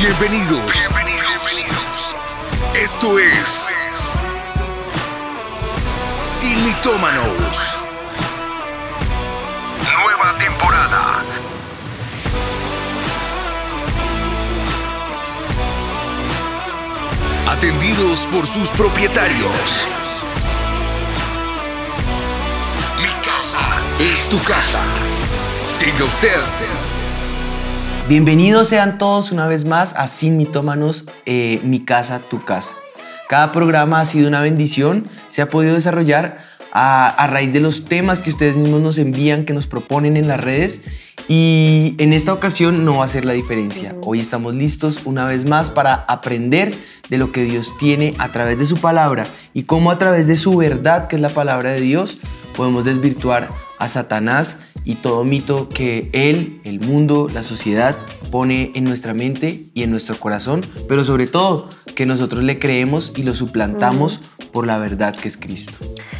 Bienvenidos. Bienvenidos. Esto es Sin Mitómanos. Nueva temporada. Atendidos por sus propietarios. Mi casa es tu casa. Siga usted. Bienvenidos sean todos una vez más a Sin Mitómanos, eh, Mi Casa, Tu Casa. Cada programa ha sido una bendición, se ha podido desarrollar a, a raíz de los temas que ustedes mismos nos envían, que nos proponen en las redes y en esta ocasión no va a ser la diferencia. Hoy estamos listos una vez más para aprender de lo que Dios tiene a través de su palabra y cómo a través de su verdad, que es la palabra de Dios, podemos desvirtuar a Satanás y todo mito que él, el mundo, la sociedad pone en nuestra mente y en nuestro corazón, pero sobre todo que nosotros le creemos y lo suplantamos por la verdad que es Cristo.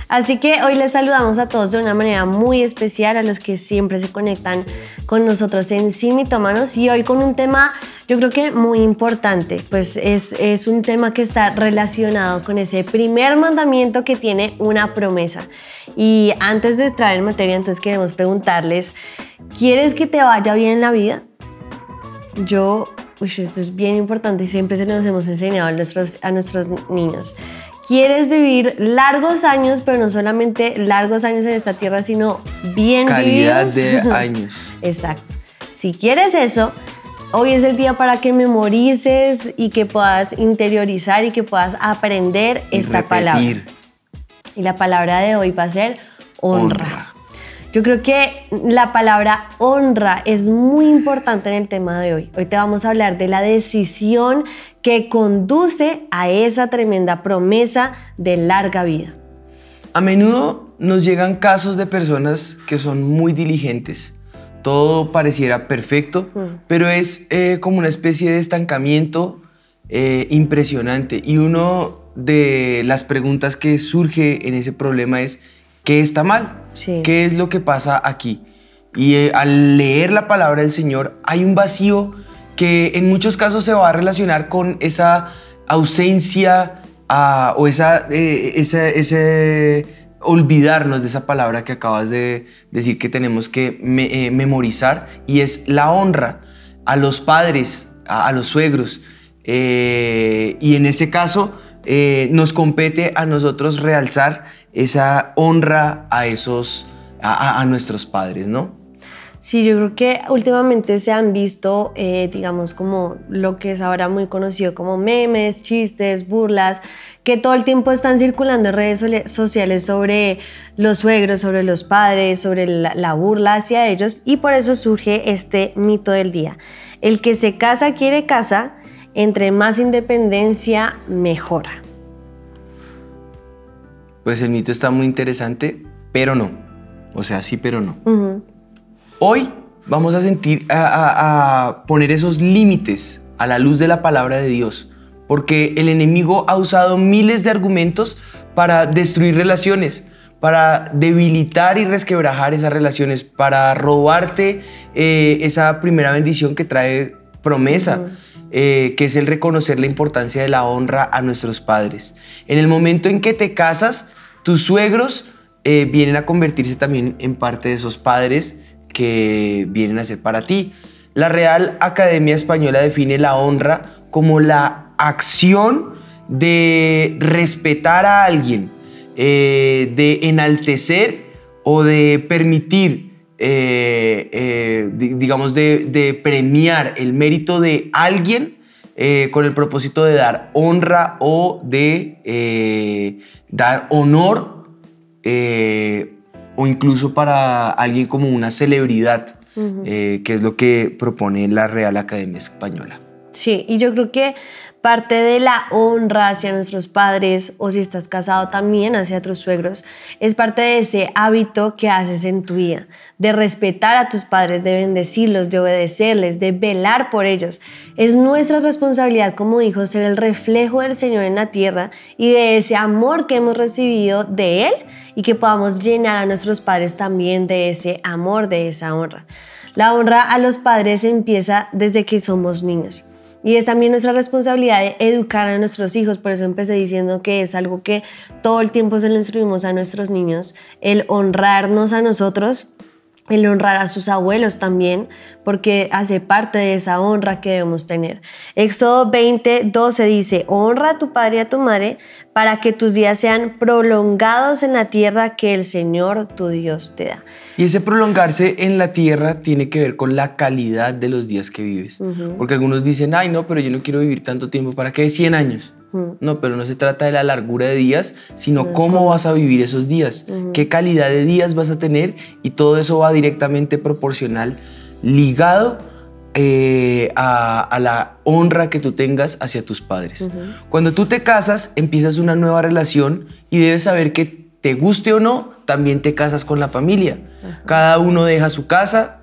Así que hoy les saludamos a todos de una manera muy especial, a los que siempre se conectan con nosotros en Sin Mitómanos y hoy con un tema yo creo que muy importante, pues es, es un tema que está relacionado con ese primer mandamiento que tiene una promesa. Y antes de entrar en materia, entonces queremos preguntarles, ¿quieres que te vaya bien en la vida? Yo, uy, esto es bien importante y siempre se nos hemos enseñado a nuestros, a nuestros niños. ¿Quieres vivir largos años, pero no solamente largos años en esta tierra, sino bien Calidad vividos? de años. Exacto. Si quieres eso, hoy es el día para que memorices y que puedas interiorizar y que puedas aprender esta palabra. Y la palabra de hoy va a ser honra. Honra. Yo creo que la palabra honra es muy importante en el tema de hoy. Hoy te vamos a hablar de la decisión que conduce a esa tremenda promesa de larga vida. A menudo nos llegan casos de personas que son muy diligentes. Todo pareciera perfecto, pero es eh, como una especie de estancamiento eh, impresionante. Y uno de las preguntas que surge en ese problema es, ¿qué está mal? Sí. ¿Qué es lo que pasa aquí? Y eh, al leer la palabra del Señor hay un vacío que en muchos casos se va a relacionar con esa ausencia ah, o esa, esa- ese olvidarnos de esa palabra que acabas de decir que tenemos que eh, memorizar y es la honra a los padres, a, los suegros. Eh, y en ese caso eh, nos compete a nosotros realzar esa honra a esos, a, a- nuestros padres, ¿no? Sí, yo creo que últimamente se han visto, digamos, como lo que es ahora muy conocido como memes, chistes, burlas, que todo el tiempo están circulando en redes sociales sobre los suegros, sobre los padres, sobre la, la burla hacia ellos, y por eso surge este mito del día. El que se casa quiere casa, entre más independencia, mejora. Pues el mito está muy interesante, pero no. O sea, sí, pero no. Hoy vamos a sentir, a, a- a poner esos límites a la luz de la palabra de Dios, porque el enemigo ha usado miles de argumentos para destruir relaciones, para debilitar y resquebrajar esas relaciones, para robarte eh, esa primera bendición que trae promesa, eh, que es el reconocer la importancia de la honra a nuestros padres. En el momento en que te casas, tus suegros eh, vienen a convertirse también en parte de esos padres que vienen a ser para ti. La Real Academia Española define la honra como la acción de respetar a alguien, eh, de enaltecer o de permitir, eh, eh, di- digamos, de, de premiar el mérito de alguien con el propósito de dar honra o de dar honor o incluso para alguien como una celebridad, que es lo que propone la Real Academia Española. Sí, y yo creo que parte de la honra hacia nuestros padres o si estás casado también hacia tus suegros es parte de ese hábito que haces en tu vida, de respetar a tus padres, de bendecirlos, de obedecerles, de velar por ellos. Es nuestra responsabilidad como hijos ser el reflejo del Señor en la tierra y de ese amor que hemos recibido de Él y que podamos llenar a nuestros padres también de ese amor, de esa honra. La honra a los padres empieza desde que somos niños. Y es también nuestra responsabilidad educar a nuestros hijos. Por eso empecé diciendo que es algo que todo el tiempo se lo instruimos a nuestros niños, el honrarnos a nosotros el honrar a sus abuelos también, porque hace parte de esa honra que debemos tener. Éxodo 20, 12 dice, honra a tu padre y a tu madre para que tus días sean prolongados en la tierra que el Señor tu Dios te da. Y ese prolongarse en la tierra tiene que ver con la calidad de los días que vives. Porque algunos dicen, ay, no, pero yo no quiero vivir tanto tiempo, ¿para qué 100 años? No, pero no se trata de la largura de días, sino cómo vas a vivir esos días, qué calidad de días vas a tener y todo eso va directamente proporcional, ligado eh, a, la honra que tú tengas hacia tus padres. Cuando tú te casas, empiezas una nueva relación y debes saber que te guste o no, también te casas con la familia. Cada uno deja su casa,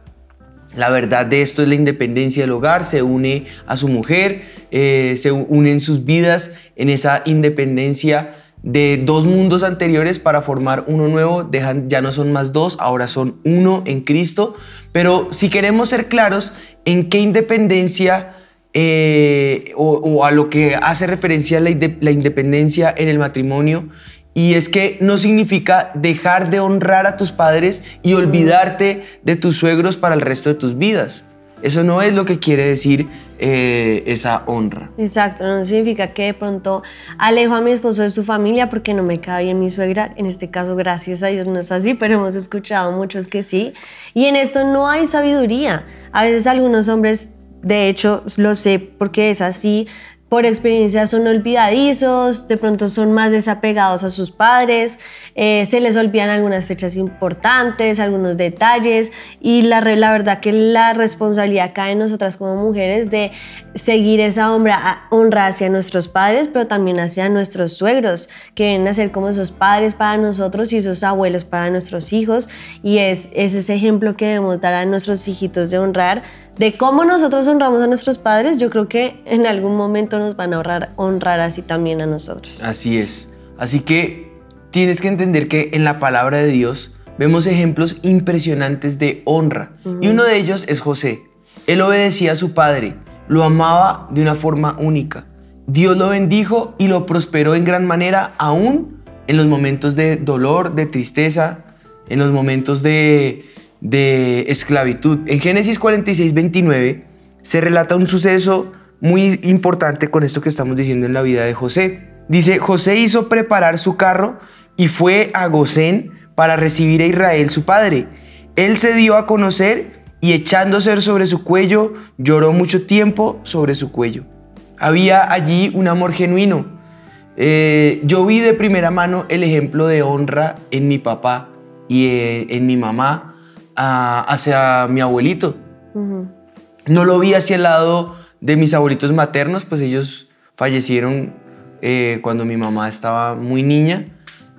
la verdad de esto es la independencia del hogar, se une a su mujer, eh, se unen sus vidas en esa independencia de dos mundos anteriores para formar uno nuevo, dejan, ya no son más dos, ahora son uno en Cristo. Pero si queremos ser claros en qué independencia eh, o, a lo que hace referencia la, la independencia en el matrimonio, y es que no significa dejar de honrar a tus padres y olvidarte de tus suegros para el resto de tus vidas. Eso no es lo que quiere decir eh, esa honra. Exacto, no significa que de pronto alejo a mi esposo de su familia porque no me cae bien mi suegra. En este caso, gracias a Dios no es así, pero hemos escuchado muchos que sí. Y en esto no hay sabiduría. A veces algunos hombres, de hecho, lo sé porque es así, por experiencia son olvidadizos, de pronto son más desapegados a sus padres, eh, se les olvidan algunas fechas importantes, algunos detalles y la, verdad que la responsabilidad cae en nosotras como mujeres de seguir esa honra, honra hacia nuestros padres, pero también hacia nuestros suegros, que vienen a ser como esos padres para nosotros y esos abuelos para nuestros hijos y es, es ese ejemplo que debemos dar a nuestros hijitos de honrar de cómo nosotros honramos a nuestros padres, yo creo que en algún momento nos van a honrar, honrar así también a nosotros. Así es. Así que tienes que entender que en la palabra de Dios vemos ejemplos impresionantes de honra. Y uno de ellos es José. Él obedecía a su padre, lo amaba de una forma única. Dios lo bendijo y lo prosperó en gran manera, aún en los momentos de dolor, de tristeza, en los momentos de, de esclavitud. En Génesis 46, 29 se relata un suceso muy importante con esto que estamos diciendo en la vida de José. Dice, José hizo preparar su carro y fue a Gosén para recibir a Israel su padre. Él se dio a conocer y echándose sobre su cuello, lloró mucho tiempo sobre su cuello. Había allí un amor genuino. Eh, yo vi de primera mano el ejemplo de honra en mi papá y eh, en mi mamá hacia mi abuelito. No lo vi hacia el lado de mis abuelitos maternos, pues ellos fallecieron eh, cuando mi mamá estaba muy niña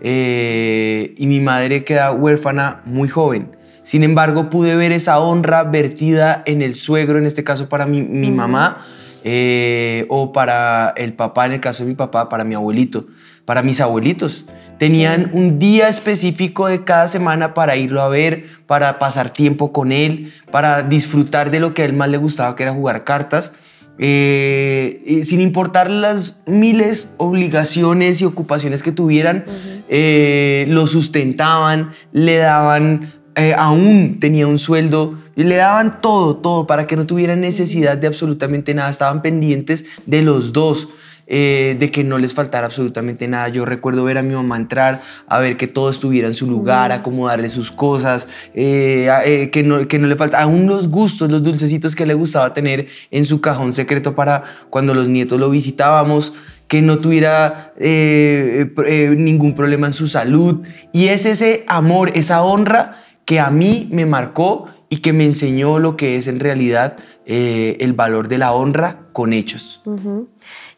eh, y mi madre queda huérfana muy joven. Sin embargo, pude ver esa honra vertida en el suegro, en este caso para mi, mamá, eh, o para el papá, en el caso de mi papá, para mi abuelito, para mis abuelitos. Tenían un día específico de cada semana para irlo a ver, para pasar tiempo con él, para disfrutar de lo que a él más le gustaba, que era jugar cartas. Eh, sin importar las miles obligaciones y ocupaciones que tuvieran, eh, lo sustentaban, le daban, eh, aún tenía un sueldo, le daban todo, todo para que no tuviera necesidad de absolutamente nada, estaban pendientes de los dos. Eh, de que no les faltara absolutamente nada. Yo recuerdo ver a mi mamá entrar, a ver que todo estuviera en su lugar, acomodarle sus cosas, eh, eh, que, no, que no le faltara, aún los gustos, los dulcecitos que le gustaba tener en su cajón secreto para cuando los nietos lo visitábamos que no tuviera ningún problema en su salud. Y es ese amor, esa honra que a mí me marcó y que me enseñó lo que es en realidad el valor de la honra con hechos.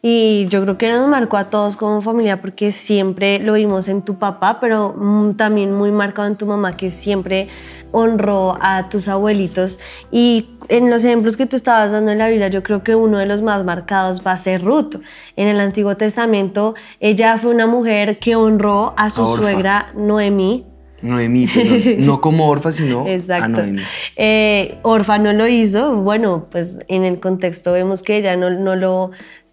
Y yo creo que nos marcó a todos como familia porque siempre lo vimos en tu papá, pero mm, también muy marcado en tu mamá que siempre honró a tus abuelitos. Y en los ejemplos que tú estabas dando en la Biblia, yo creo que uno de los más marcados va a ser Ruth. En el Antiguo Testamento, ella fue una mujer que honró a su suegra Noemí Noemí, perdón. no como Orfa, sino Exacto. a Noemí. Eh, Orfa no lo hizo, bueno, pues en el contexto vemos que ella no, no lo...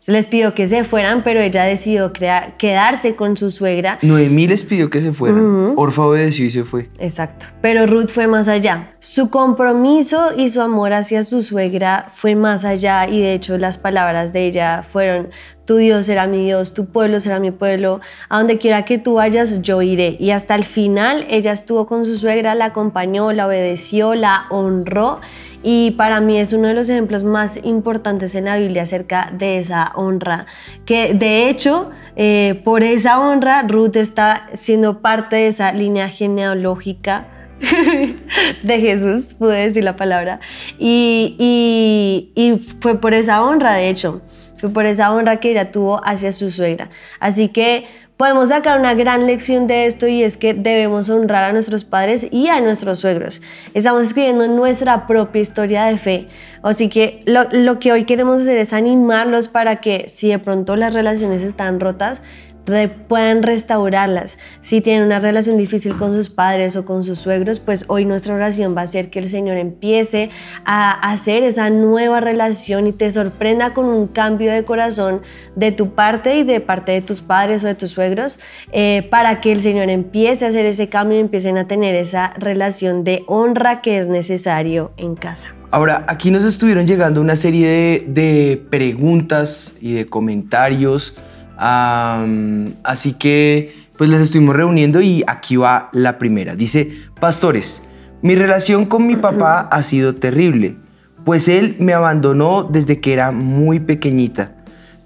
Les pidió que se fueran, pero ella decidió crear, quedarse con su suegra. Noemí les pidió que se fueran. Orfa obedeció y se fue. Exacto. Pero Ruth fue más allá. Su compromiso y su amor hacia su suegra fue más allá y de hecho las palabras de ella fueron, tu Dios será mi Dios, tu pueblo será mi pueblo, a donde quiera que tú vayas yo iré. Y hasta el final ella estuvo con su suegra, la acompañó, la obedeció, la honró y para mí es uno de los ejemplos más importantes en la Biblia acerca de esa honra, que de hecho eh, por esa honra Ruth está siendo parte de esa línea genealógica de Jesús, pude decir la palabra, y, y, y fue por esa honra, de hecho, fue por esa honra que ella tuvo hacia su suegra. Así que podemos sacar una gran lección de esto y es que debemos honrar a nuestros padres y a nuestros suegros. Estamos escribiendo nuestra propia historia de fe. Así que lo, que hoy queremos hacer es animarlos para que si de pronto las relaciones están rotas, re- puedan restaurarlas. Si tienen una relación difícil con sus padres o con sus suegros, pues hoy nuestra oración va a ser que el Señor empiece a hacer esa nueva relación y te sorprenda con un cambio de corazón de tu parte y de parte de tus padres o de tus suegros, eh, para que el Señor empiece a hacer ese cambio y empiecen a tener esa relación de honra que es necesario en casa. Ahora, aquí nos estuvieron llegando una serie de, de preguntas y de comentarios, así que pues las estuvimos reuniendo y aquí va la primera. Dice, pastores, mi relación con mi papá ha sido terrible, pues él me abandonó desde que era muy pequeñita,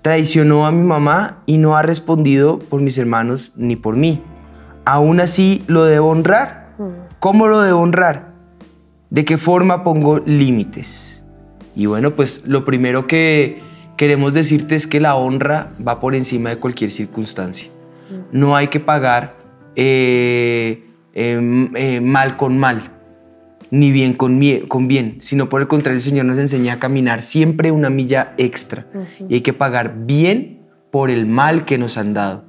traicionó a mi mamá y no ha respondido por mis hermanos ni por mí. Aún así, ¿lo debo honrar? ¿Cómo lo debo honrar? ¿De qué forma pongo límites? Y bueno, pues lo primero que queremos decirte es que la honra va por encima de cualquier circunstancia. No hay que pagar eh, eh, eh, mal con mal, ni bien con, con bien, sino por el contrario, el Señor nos enseña a caminar siempre una milla extra. Y hay que pagar bien por el mal que nos han dado.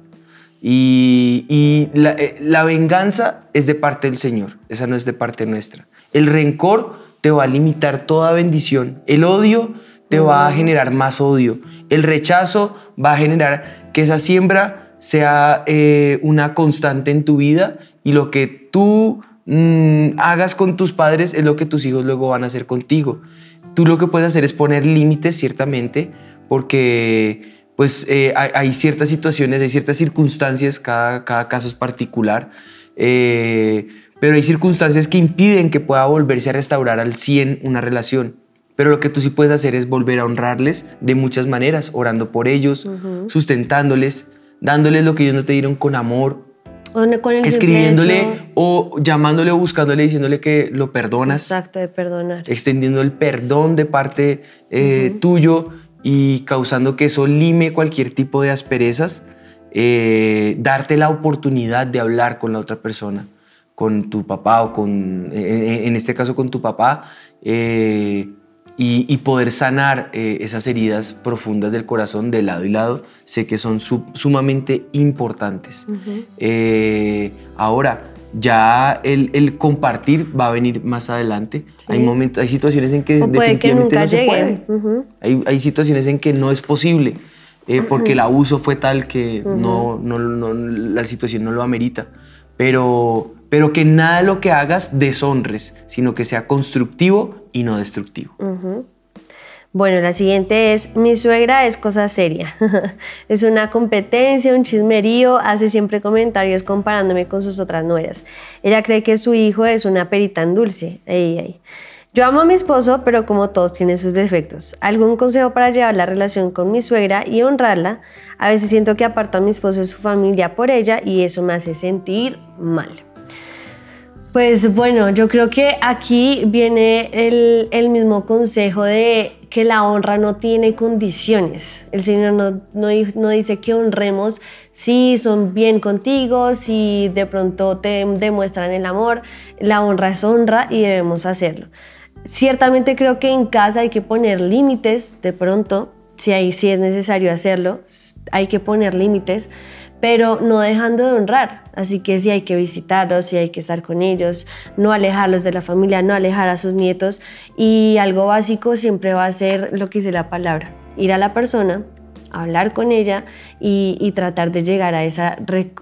Y, y la, eh, la venganza es de parte del Señor, esa no es de parte nuestra. El rencor te va a limitar toda bendición. El odio te va a generar más odio. El rechazo va a generar que esa siembra sea eh, una constante en tu vida y lo que tú mm, hagas con tus padres es lo que tus hijos luego van a hacer contigo. Tú lo que puedes hacer es poner límites, ciertamente, porque pues eh, hay, hay ciertas situaciones, hay ciertas circunstancias, cada, cada caso es particular, eh, pero hay circunstancias que impiden que pueda volverse a restaurar al 100 una relación. Pero lo que tú sí puedes hacer es volver a honrarles de muchas maneras, orando por ellos, sustentándoles, dándoles lo que ellos no te dieron con amor, O con el escribiéndole o llamándole o buscándole, diciéndole que lo perdonas. Exacto, de perdonar. extendiendo el perdón de parte eh, tuyo y causando que eso lime cualquier tipo de asperezas, eh, darte la oportunidad de hablar con la otra persona, con tu papá o con, eh, en este caso con tu papá, eh, y, y poder sanar eh, esas heridas profundas del corazón de lado y lado, sé que son su- sumamente importantes. Eh, ahora, ya el, el compartir va a venir más adelante. Hay momentos, hay situaciones en que que definitivamente nunca no se puede. Ujú. Hay, hay situaciones en que no es posible eh, porque el abuso fue tal que no, no- no- la situación no lo amerita. Pero, pero que nada de lo que hagas deshonres, sino que sea constructivo y no destructivo. Bueno, la siguiente es, mi suegra es cosa seria. es una competencia, un chismerío, hace siempre comentarios comparándome con sus otras nueras. Ella cree que su hijo es una perita en dulce. Ey, ey. Yo amo a mi esposo, pero como todos tienen sus defectos. ¿Algún consejo para llevar la relación con mi suegra y honrarla? A veces siento que aparto a mi esposo de su familia por ella y eso me hace sentir mal. Pues bueno, yo creo que aquí viene el, mismo consejo de que la honra no tiene condiciones. El Señor no, no, no dice que honremos si son bien contigo, si de pronto te demuestran el amor. La honra es honra y debemos hacerlo. Ciertamente creo que en casa hay que poner límites de pronto, si, hay, si es necesario hacerlo, hay que poner límites, pero no dejando de honrar. Así que sí hay que visitarlos, sí hay que estar con ellos, no alejarlos de la familia, no alejar a sus nietos. Y algo básico siempre va a ser lo que dice la palabra, ir a la persona, hablar con ella y, tratar de llegar a esa,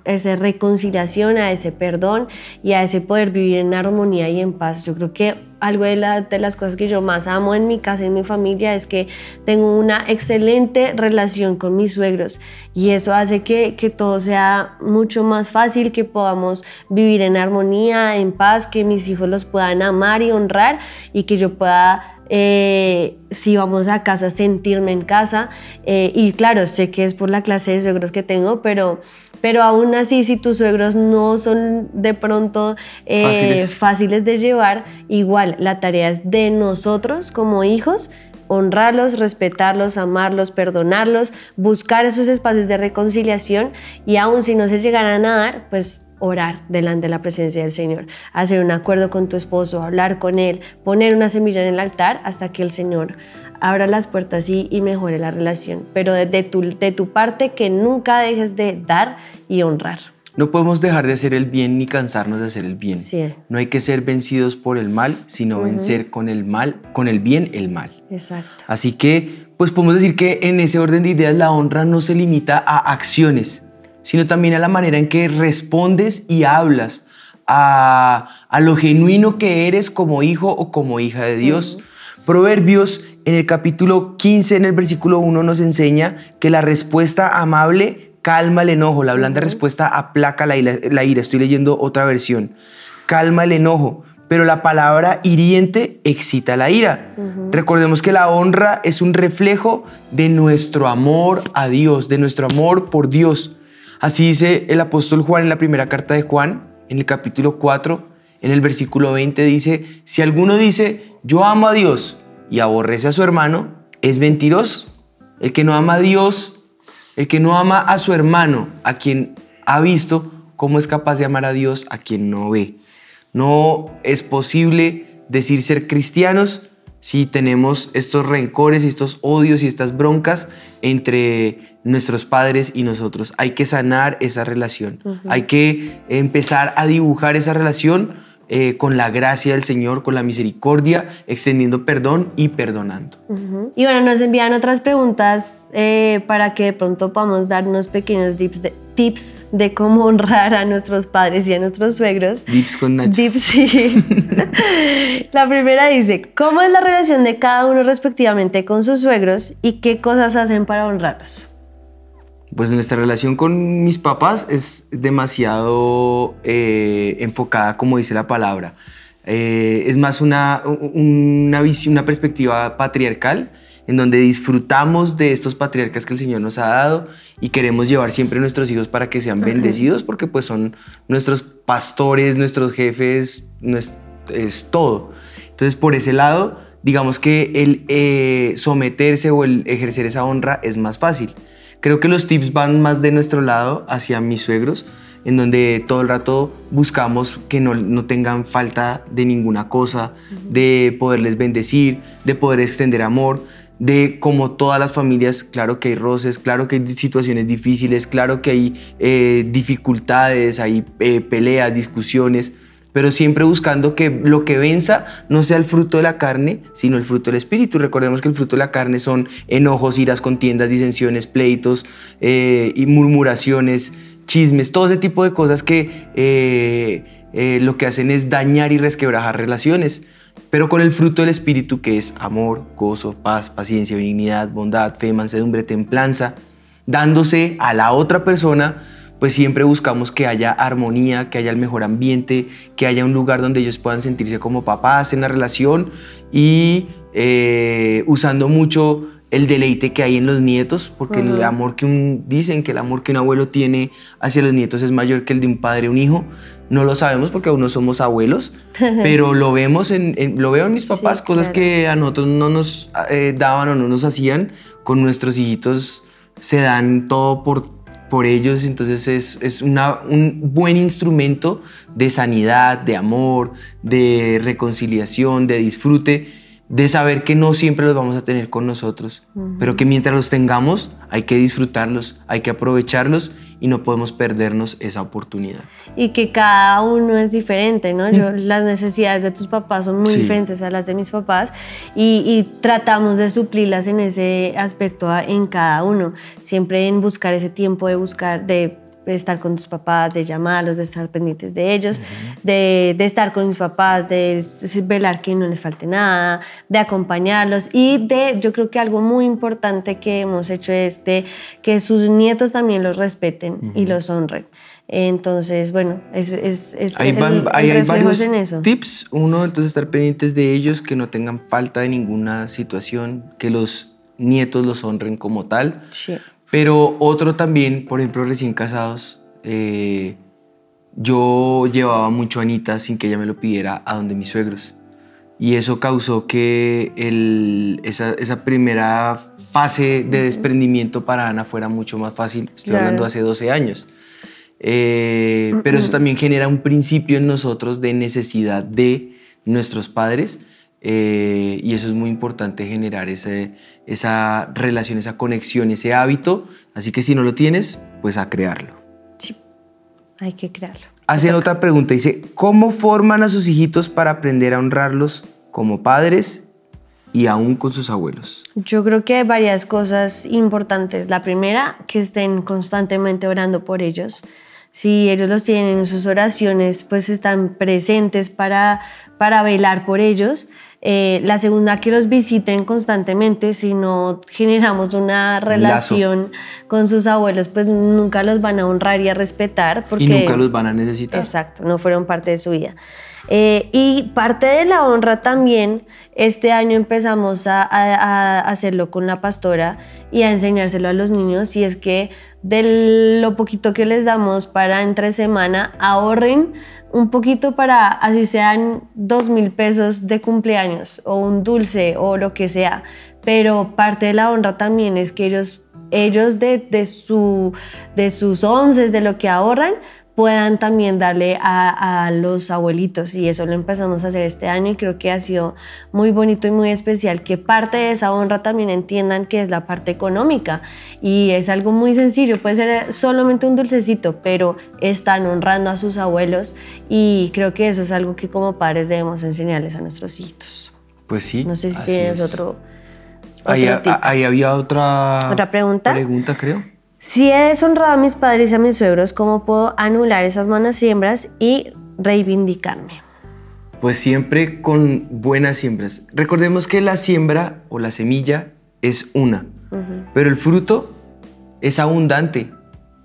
esa, reconciliación, a ese perdón y a ese poder vivir en armonía y en paz. Yo creo que algo de, de las cosas que yo más amo en mi casa, en mi familia, es que tengo una excelente relación con mis suegros y eso hace que, que todo sea mucho más fácil, que podamos vivir en armonía, en paz, que mis hijos los puedan amar y honrar y que yo pueda eh, si vamos a casa, sentirme en casa. Eh, y claro, sé que es por la clase de suegros que tengo, pero, pero aún así, si tus suegros no son de pronto eh, fáciles. de llevar, igual la tarea es de nosotros como hijos honrarlos, respetarlos, amarlos, perdonarlos, buscar esos espacios de reconciliación y aún si no se llegaran a dar, pues orar delante de la presencia del Señor, hacer un acuerdo con tu esposo, hablar con él, poner una semilla en el altar hasta que el Señor abra las puertas y, y mejore la relación. Pero de, tu, de tu parte que nunca dejes de dar y honrar. No podemos dejar de hacer el bien ni cansarnos de hacer el bien. Sí. No hay que ser vencidos por el mal, sino vencer con el mal, con el bien el mal. Exacto. Así que, pues podemos decir que en ese orden de ideas la honra no se limita a acciones, sino también a la manera en que respondes y hablas, a, lo genuino que eres como hijo o como hija de Dios. Proverbios en el capítulo 15, en el versículo 1, nos enseña que la respuesta amable calma el enojo, la blanda respuesta aplaca la, la, ira. Estoy leyendo otra versión. Calma el enojo, pero la palabra hiriente excita la ira. Recordemos que la honra es un reflejo de nuestro amor a Dios, de nuestro amor por Dios. Así dice el apóstol Juan en la primera carta de Juan, en el capítulo 4, en el versículo 20 dice, si alguno dice, yo amo a Dios y aborrece a su hermano, es mentiroso. El que no ama a Dios, el que no ama a su hermano, a quien ha visto, ¿cómo es capaz de amar a Dios a quien no ve? No es posible decir ser cristianos si tenemos estos rencores y estos odios y estas broncas entre nuestros padres y nosotros. Hay que sanar esa relación. Hay que empezar a dibujar esa relación eh, con la gracia del Señor, con la misericordia, extendiendo perdón y perdonando. Y bueno, nos envían otras preguntas eh, para que de pronto podamos dar unos pequeños tips de, tips de cómo honrar a nuestros padres y a nuestros suegros. Tips con nachos. Tips, sí. la primera dice, ¿cómo es la relación de cada uno respectivamente con sus suegros y qué cosas hacen para honrarlos? Pues nuestra relación con mis papás es demasiado eh, enfocada, como dice la palabra. Eh, es más una, una, visión, una perspectiva patriarcal en donde disfrutamos de estos patriarcas que el Señor nos ha dado y queremos llevar siempre a nuestros hijos para que sean bendecidos porque pues son nuestros pastores, nuestros jefes, es todo. Entonces por ese lado, digamos que el eh, someterse o el ejercer esa honra es más fácil. Creo que los tips van más de nuestro lado hacia mis suegros, en donde todo el rato buscamos que no, no tengan falta de ninguna cosa, de poderles bendecir, de poder extender amor, de como todas las familias, claro que hay roces, claro que hay situaciones difíciles, claro que hay eh, dificultades, hay eh, peleas, discusiones, pero siempre buscando que lo que venza no sea el fruto de la carne, sino el fruto del espíritu. Recordemos que el fruto de la carne son enojos, iras, contiendas, disensiones, pleitos eh, y murmuraciones, chismes, todo ese tipo de cosas que eh, eh, lo que hacen es dañar y resquebrajar relaciones. Pero con el fruto del espíritu que es amor, gozo, paz, paciencia, benignidad, bondad, fe, mansedumbre, templanza, dándose a la otra persona pues siempre buscamos que haya armonía, que haya el mejor ambiente, que haya un lugar donde ellos puedan sentirse como papás en la relación y eh, usando mucho el deleite que hay en los nietos, porque el amor que un, dicen que el amor que un abuelo tiene hacia los nietos es mayor que el de un padre o un hijo. No lo sabemos porque aún no somos abuelos, pero lo vemos en, lo veo en mis papás, cosas que a nosotros no nos eh, daban o no nos hacían, con nuestros hijitos se dan todo por por ellos, entonces es, es un buen instrumento de sanidad, de amor, de reconciliación, de disfrute. De saber que no siempre los vamos a tener con nosotros, pero que mientras los tengamos hay que disfrutarlos, hay que aprovecharlos y no podemos perdernos esa oportunidad. Y que cada uno es diferente, ¿no? Yo, las necesidades de tus papás son muy Sí. diferentes a las de mis papás y, y tratamos de suplirlas en ese aspecto en cada uno, siempre en buscar ese tiempo de buscar, de estar con tus papás, de llamarlos, de estar pendientes de ellos, de, de estar con mis papás, de velar que no les falte nada, de acompañarlos y de, yo creo que algo muy importante que hemos hecho es de que sus nietos también los respeten y los honren. Entonces, bueno, es, es, es Ahí, el- hay reflejo varios en eso. tips. Uno, entonces estar pendientes de ellos, que no tengan falta de ninguna situación, que los nietos los honren como tal. Sí. Pero otro también, por ejemplo, recién casados, eh, yo llevaba mucho a Anita sin que ella me lo pidiera a donde mis suegros. Y eso causó que el- esa, esa primera fase de desprendimiento para Ana fuera mucho más fácil. Estoy Claro. hablando hace 12 años. Eh, pero eso también genera un principio en nosotros de necesidad de nuestros padres. Eh, y eso es muy importante generar ese, esa relación, esa conexión, ese hábito. Así que si no lo tienes, pues a crearlo. Sí, hay que crearlo. Hacen otra pregunta, dice, ¿cómo forman a sus hijitos para aprender a honrarlos como padres y aún con sus abuelos? Yo creo que hay varias cosas importantes. La primera, que estén constantemente orando por ellos. Si ellos los tienen en sus oraciones, pues están presentes para, para velar por ellos. Eh, la segunda, que los visiten constantemente. Si no generamos una relación con sus abuelos, pues nunca los van a honrar y a respetar. Porque y nunca los van a necesitar. Exacto, no fueron parte de su vida. Eh, y parte de la honra también, este año empezamos a, a- a hacerlo con la pastora y a enseñárselo a los niños, y es que de lo poquito que les damos para entre semana, ahorren un poquito para, así sean dos mil pesos de cumpleaños o un dulce o lo que sea, pero parte de la honra también es que ellos ellos de, de, su, de sus onces, de lo que ahorran, puedan también darle a, a, los abuelitos. Y eso lo empezamos a hacer este año y creo que ha sido muy bonito y muy especial que parte de esa honra también entiendan que es la parte económica. Y es algo muy sencillo, puede ser solamente un dulcecito, pero están honrando a sus abuelos y creo que eso es algo que como padres debemos enseñarles a nuestros hijitos. Pues sí. No sé si tienes es. otro... Ahí, otro tip. ahí había otra, ¿Otra pregunta? pregunta, creo. Si he deshonrado a mis padres y a mis suegros, ¿cómo puedo anular esas malas siembras y reivindicarme? Pues siempre con buenas siembras. Recordemos que la siembra o la semilla es una, pero el fruto es abundante.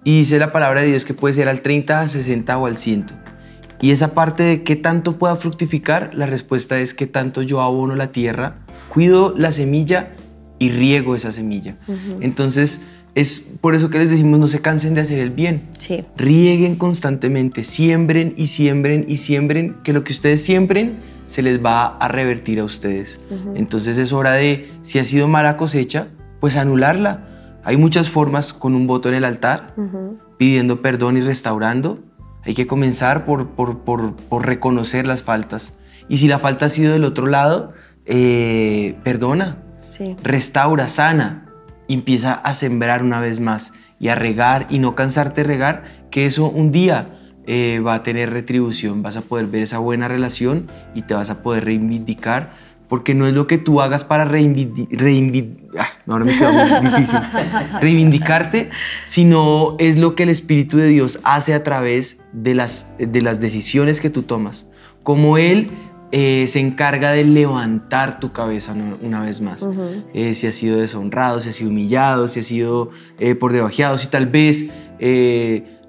Y dice la palabra de Dios que puede ser al 30, al 60 o al 100. Y esa parte de qué tanto pueda fructificar, la respuesta es que tanto yo abono la tierra, cuido la semilla y riego esa semilla. Entonces, es por eso que les decimos no se cansen de hacer el bien. Sí. Rieguen constantemente, siembren y siembren y siembren, que lo que ustedes siembren se les va a revertir a ustedes. Entonces es hora de, si ha sido mala cosecha, pues anularla. Hay muchas formas con un voto en el altar, pidiendo perdón y restaurando. Hay que comenzar por, por, por, por reconocer las faltas. Y si la falta ha sido del otro lado, eh, perdona, Sí. restaura, sana, y empieza a sembrar una vez más y a regar y no cansarte de regar, que eso un día eh, va a tener retribución, vas a poder ver esa buena relación y te vas a poder reivindicar, porque no es lo que tú hagas para reivindicar, ahora me queda muy difícil, reivindicarte, sino es lo que el Espíritu de Dios hace a través de las, de las decisiones que tú tomas, como Él eh, se encarga de levantar tu cabeza una, vez más. Uh -huh. eh, si has sido deshonrado, si has sido humillado, si has sido eh, por debajeado, si tal vez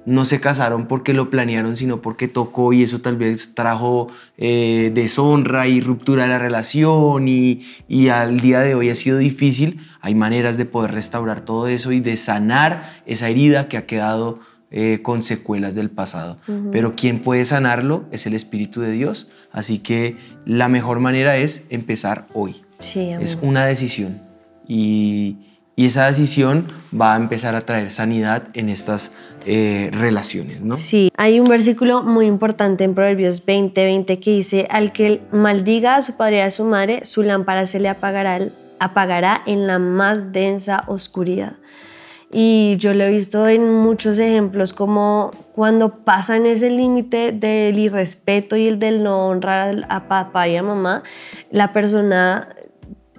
no se casaron porque lo planearon, sino porque tocó y eso tal vez trajo deshonra y ruptura de la relación y, y al día de hoy ha sido difícil. Hay maneras de poder restaurar todo eso y de sanar esa herida que ha quedado eh, con secuelas del pasado. Uh -huh. Pero quien puede sanarlo es el Espíritu de Dios. Así que la mejor manera es empezar hoy. Sí, es una decisión. Y, Y esa decisión va a empezar a traer sanidad en estas eh, relaciones, ¿no? Sí, hay un versículo muy importante en Proverbios 20, 20 que dice, al que maldiga a su padre y a su madre, su lámpara se le apagará, apagará en la más densa oscuridad. Y yo lo he visto en muchos ejemplos como cuando pasan ese límite del irrespeto y el del no honrar a papá y a mamá, la persona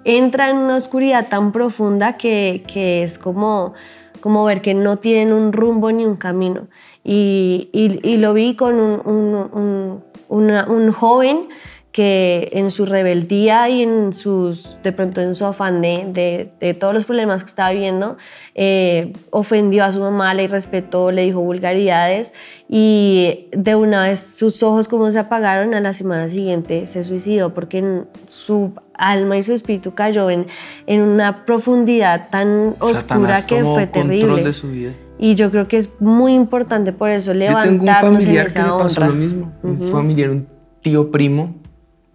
entra en una oscuridad tan profunda que, que es como, como ver que no tienen un rumbo ni un camino. Y, y, lo vi con un, un, un, un joven que en su rebeldía y en sus, de pronto en su afán de, de, todos los problemas que estaba viviendo, eh, ofendió a su mamá, le irrespetó, le dijo vulgaridades y de una vez sus ojos como se apagaron, a la semana siguiente se suicidó porque su alma y su espíritu cayó en, en una profundidad tan oscura que fue terrible. De su vida. Y yo creo que es muy importante por eso levantarnos Yo tengo un familiar en esa que le pasó lo mismo. Un familiar, un tío primo,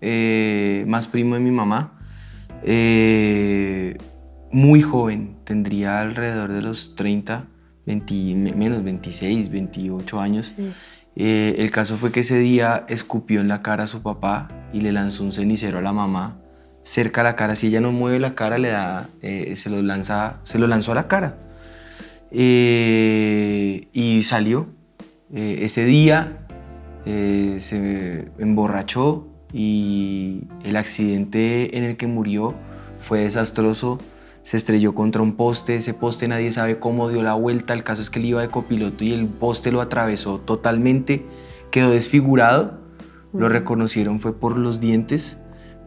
eh, más primo de mi mamá, eh, muy joven, tendría alrededor de los 30, 20, menos 26, 28 años. Eh, el caso fue que ese día escupió en la cara a su papá y le lanzó un cenicero a la mamá cerca a la cara. Si ella no mueve la cara, le da, se, lo lanza, se lo lanzó a la cara. y salió. ese día se emborrachó, y el accidente en el que murió fue desastroso. Se estrelló contra un poste, ese poste nadie sabe cómo dio la vuelta, el caso es que él iba de copiloto y el poste lo atravesó totalmente, quedó desfigurado, lo reconocieron fue por los dientes,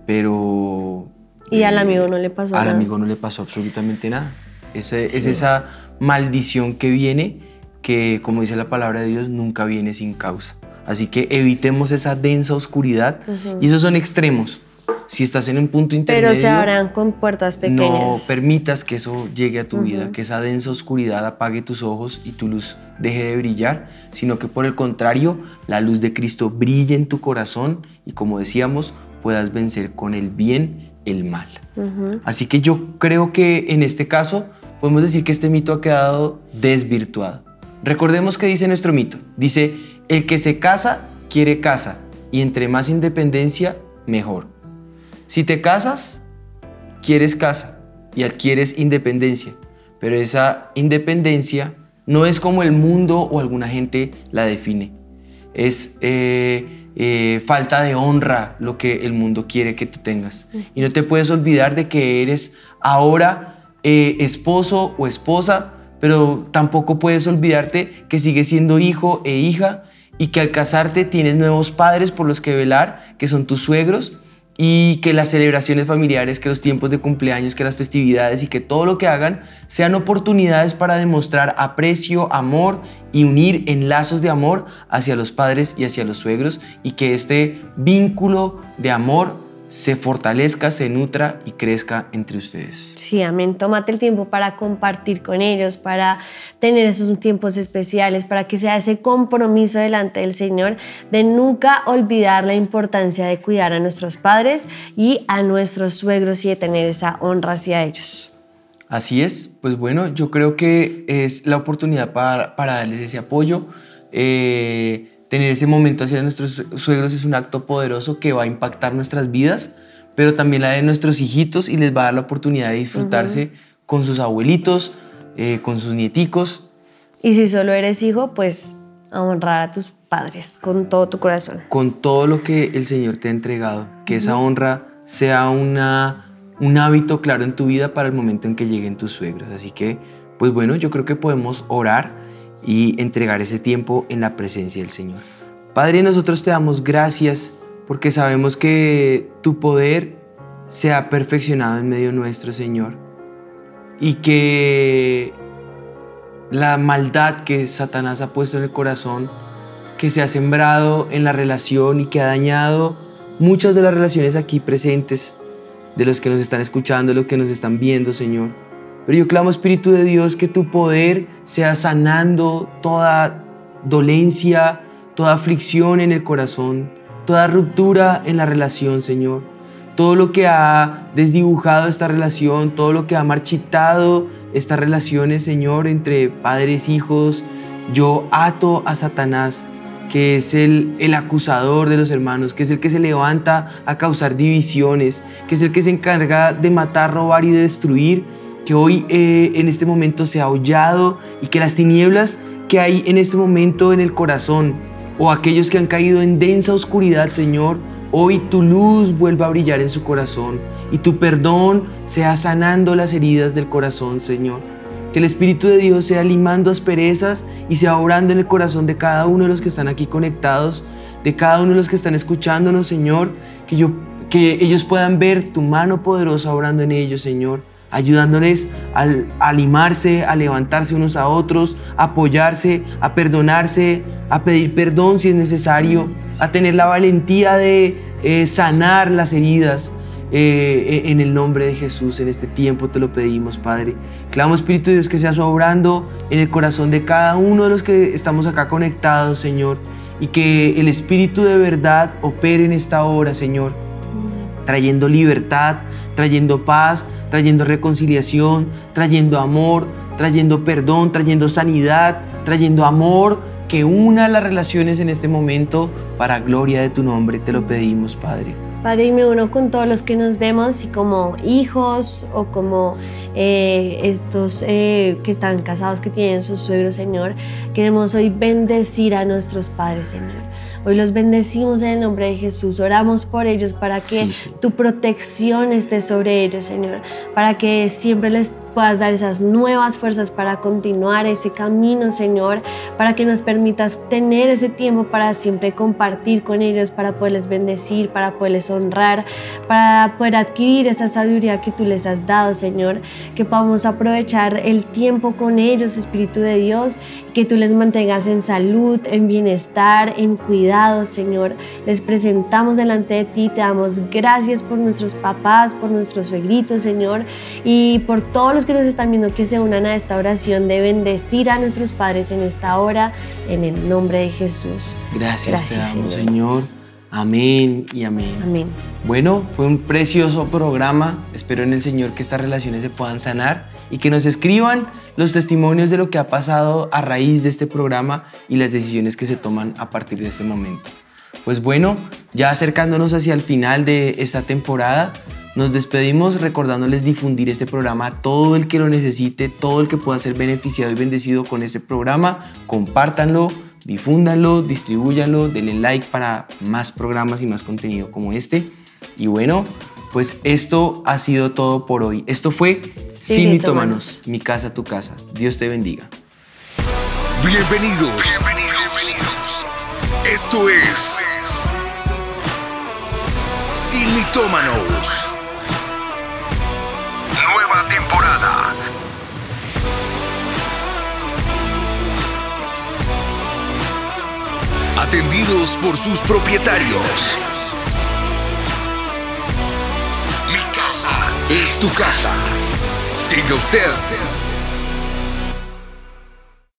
pero... Y al amigo no le pasó al nada. Al amigo no le pasó absolutamente nada. Ese, Es esa maldición que viene, que como dice la palabra de Dios, nunca viene sin causa. Así que evitemos esa densa oscuridad. Y esos son extremos. Si estás en un punto intermedio... Pero se abran con puertas pequeñas. No permitas que eso llegue a tu vida, que esa densa oscuridad apague tus ojos y tu luz deje de brillar, sino que por el contrario, la luz de Cristo brille en tu corazón y como decíamos, puedas vencer con el bien el mal. Así que yo creo que en este caso podemos decir que este mito ha quedado desvirtuado. Recordemos que dice nuestro mito. Dice, el que se casa quiere casa y entre más independencia, mejor. Si te casas, quieres casa y adquieres independencia, pero esa independencia no es como el mundo o alguna gente la define. Es eh, eh, falta de honra lo que el mundo quiere que tú tengas. Y no te puedes olvidar de que eres ahora eh, esposo o esposa, pero tampoco puedes olvidarte que sigues siendo hijo e hija y que al casarte tienes nuevos padres por los que velar, que son tus suegros, y que las celebraciones familiares, que los tiempos de cumpleaños, que las festividades y que todo lo que hagan sean oportunidades para demostrar aprecio, amor y unir en lazos de amor hacia los padres y hacia los suegros y que este vínculo de amor se fortalezca, se nutra y crezca entre ustedes. Sí, amén. Tómate el tiempo para compartir con ellos, para tener esos tiempos especiales, para que sea ese compromiso delante del Señor de nunca olvidar la importancia de cuidar a nuestros padres y a nuestros suegros y de tener esa honra hacia ellos. Así es, pues bueno, yo creo que es la oportunidad para, para darles ese apoyo. Eh, tener ese momento hacia nuestros suegros es un acto poderoso que va a impactar nuestras vidas, pero también la de nuestros hijitos y les va a dar la oportunidad de disfrutarse con sus abuelitos, eh, con sus nieticos. Y si solo eres hijo, pues a honrar a tus padres con todo tu corazón. Con todo lo que el Señor te ha entregado, que esa honra sea una, un hábito claro en tu vida para el momento en que lleguen tus suegros. Así que, pues bueno, yo creo que podemos orar y entregar ese tiempo en la presencia del Señor. Padre, nosotros te damos gracias porque sabemos que tu poder se ha perfeccionado en medio nuestro, Señor, y que la maldad que Satanás ha puesto en el corazón, que se ha sembrado en la relación y que ha dañado muchas de las relaciones aquí presentes, de los que nos están escuchando, de los que nos están viendo, Señor. Pero yo clamo, Espíritu de Dios, que tu poder sea sanando toda dolencia, toda aflicción en el corazón, toda ruptura en la relación, Señor. todo lo que ha desdibujado esta relación, todo lo que ha marchitado estas relaciones, Señor, entre padres, hijos, yo ato a Satanás, que es el, el acusador de los hermanos, que es el que se levanta a causar divisiones, que es el que se encarga de matar, robar y de destruir, que hoy eh, en este momento se ha y que las tinieblas que hay en este momento en el corazón, o aquellos que han caído en densa oscuridad, Señor, hoy tu luz vuelva a brillar en su corazón y tu perdón sea sanando las heridas del corazón, Señor. Que el Espíritu de Dios sea limando asperezas y sea obrando en el corazón de cada uno de los que están aquí conectados, de cada uno de los que están escuchándonos, Señor. Que ellos puedan ver tu mano poderosa obrando en ellos, Señor ayudándoles a, limarse, a levantarse unos a otros, a apoyarse, a perdonarse, a pedir perdón si es necesario, a tener la valentía de eh, sanar las heridas. Eh, en el nombre de Jesús, en este tiempo te lo pedimos, Padre. Clamo, Espíritu de Dios, que seas obrando en el corazón de cada uno de los que estamos acá conectados, Señor, y que el Espíritu de verdad opere en esta hora, Señor, trayendo libertad, trayendo paz, trayendo reconciliación, trayendo amor, trayendo perdón, trayendo sanidad, trayendo amor, que una las relaciones en este momento para gloria de tu nombre. Te lo pedimos, Padre. Padre, y me uno con todos los que nos vemos y como hijos o como eh, estos eh, que están casados, que tienen sus suegros, Señor. Queremos hoy bendecir a nuestros padres, Señor. Hoy los bendecimos en el nombre de Jesús. Oramos por ellos para que sí, sí. tu protección esté sobre ellos, Señor. Para que siempre les puedas dar esas nuevas fuerzas para continuar ese camino, Señor, para que nos permitas tener ese tiempo para siempre compartir con ellos, para poderles bendecir, para poderles honrar, para poder adquirir esa sabiduría que tú les has dado, Señor, que podamos aprovechar el tiempo con ellos, Espíritu de Dios, que tú les mantengas en salud, en bienestar, en cuidado, Señor. Les presentamos delante de ti, te damos gracias por nuestros papás, por nuestros suegritos, Señor, y por todos los que nos están viendo que se unan a esta oración de bendecir a nuestros padres en esta hora, en el nombre de Jesús. Gracias, Gracias te damos, Señor. Señor. Amén y amén. Amén. Bueno, fue un precioso programa. Espero en el Señor que estas relaciones se puedan sanar y que nos escriban los testimonios de lo que ha pasado a raíz de este programa y las decisiones que se toman a partir de este momento. Pues bueno, ya acercándonos hacia el final de esta temporada, nos despedimos recordándoles difundir este programa a todo el que lo necesite, todo el que pueda ser beneficiado y bendecido con este programa. Compártanlo, difúndanlo, distribúyanlo, denle like para más programas y más contenido como este. Y bueno, pues esto ha sido todo por hoy. Esto fue sí, Sin Mitómanos, mi casa, tu casa. Dios te bendiga. Bienvenidos. Bienvenidos. Esto es Sin Mitómanos. Atendidos por sus propietarios. Mi casa es tu casa. Siga usted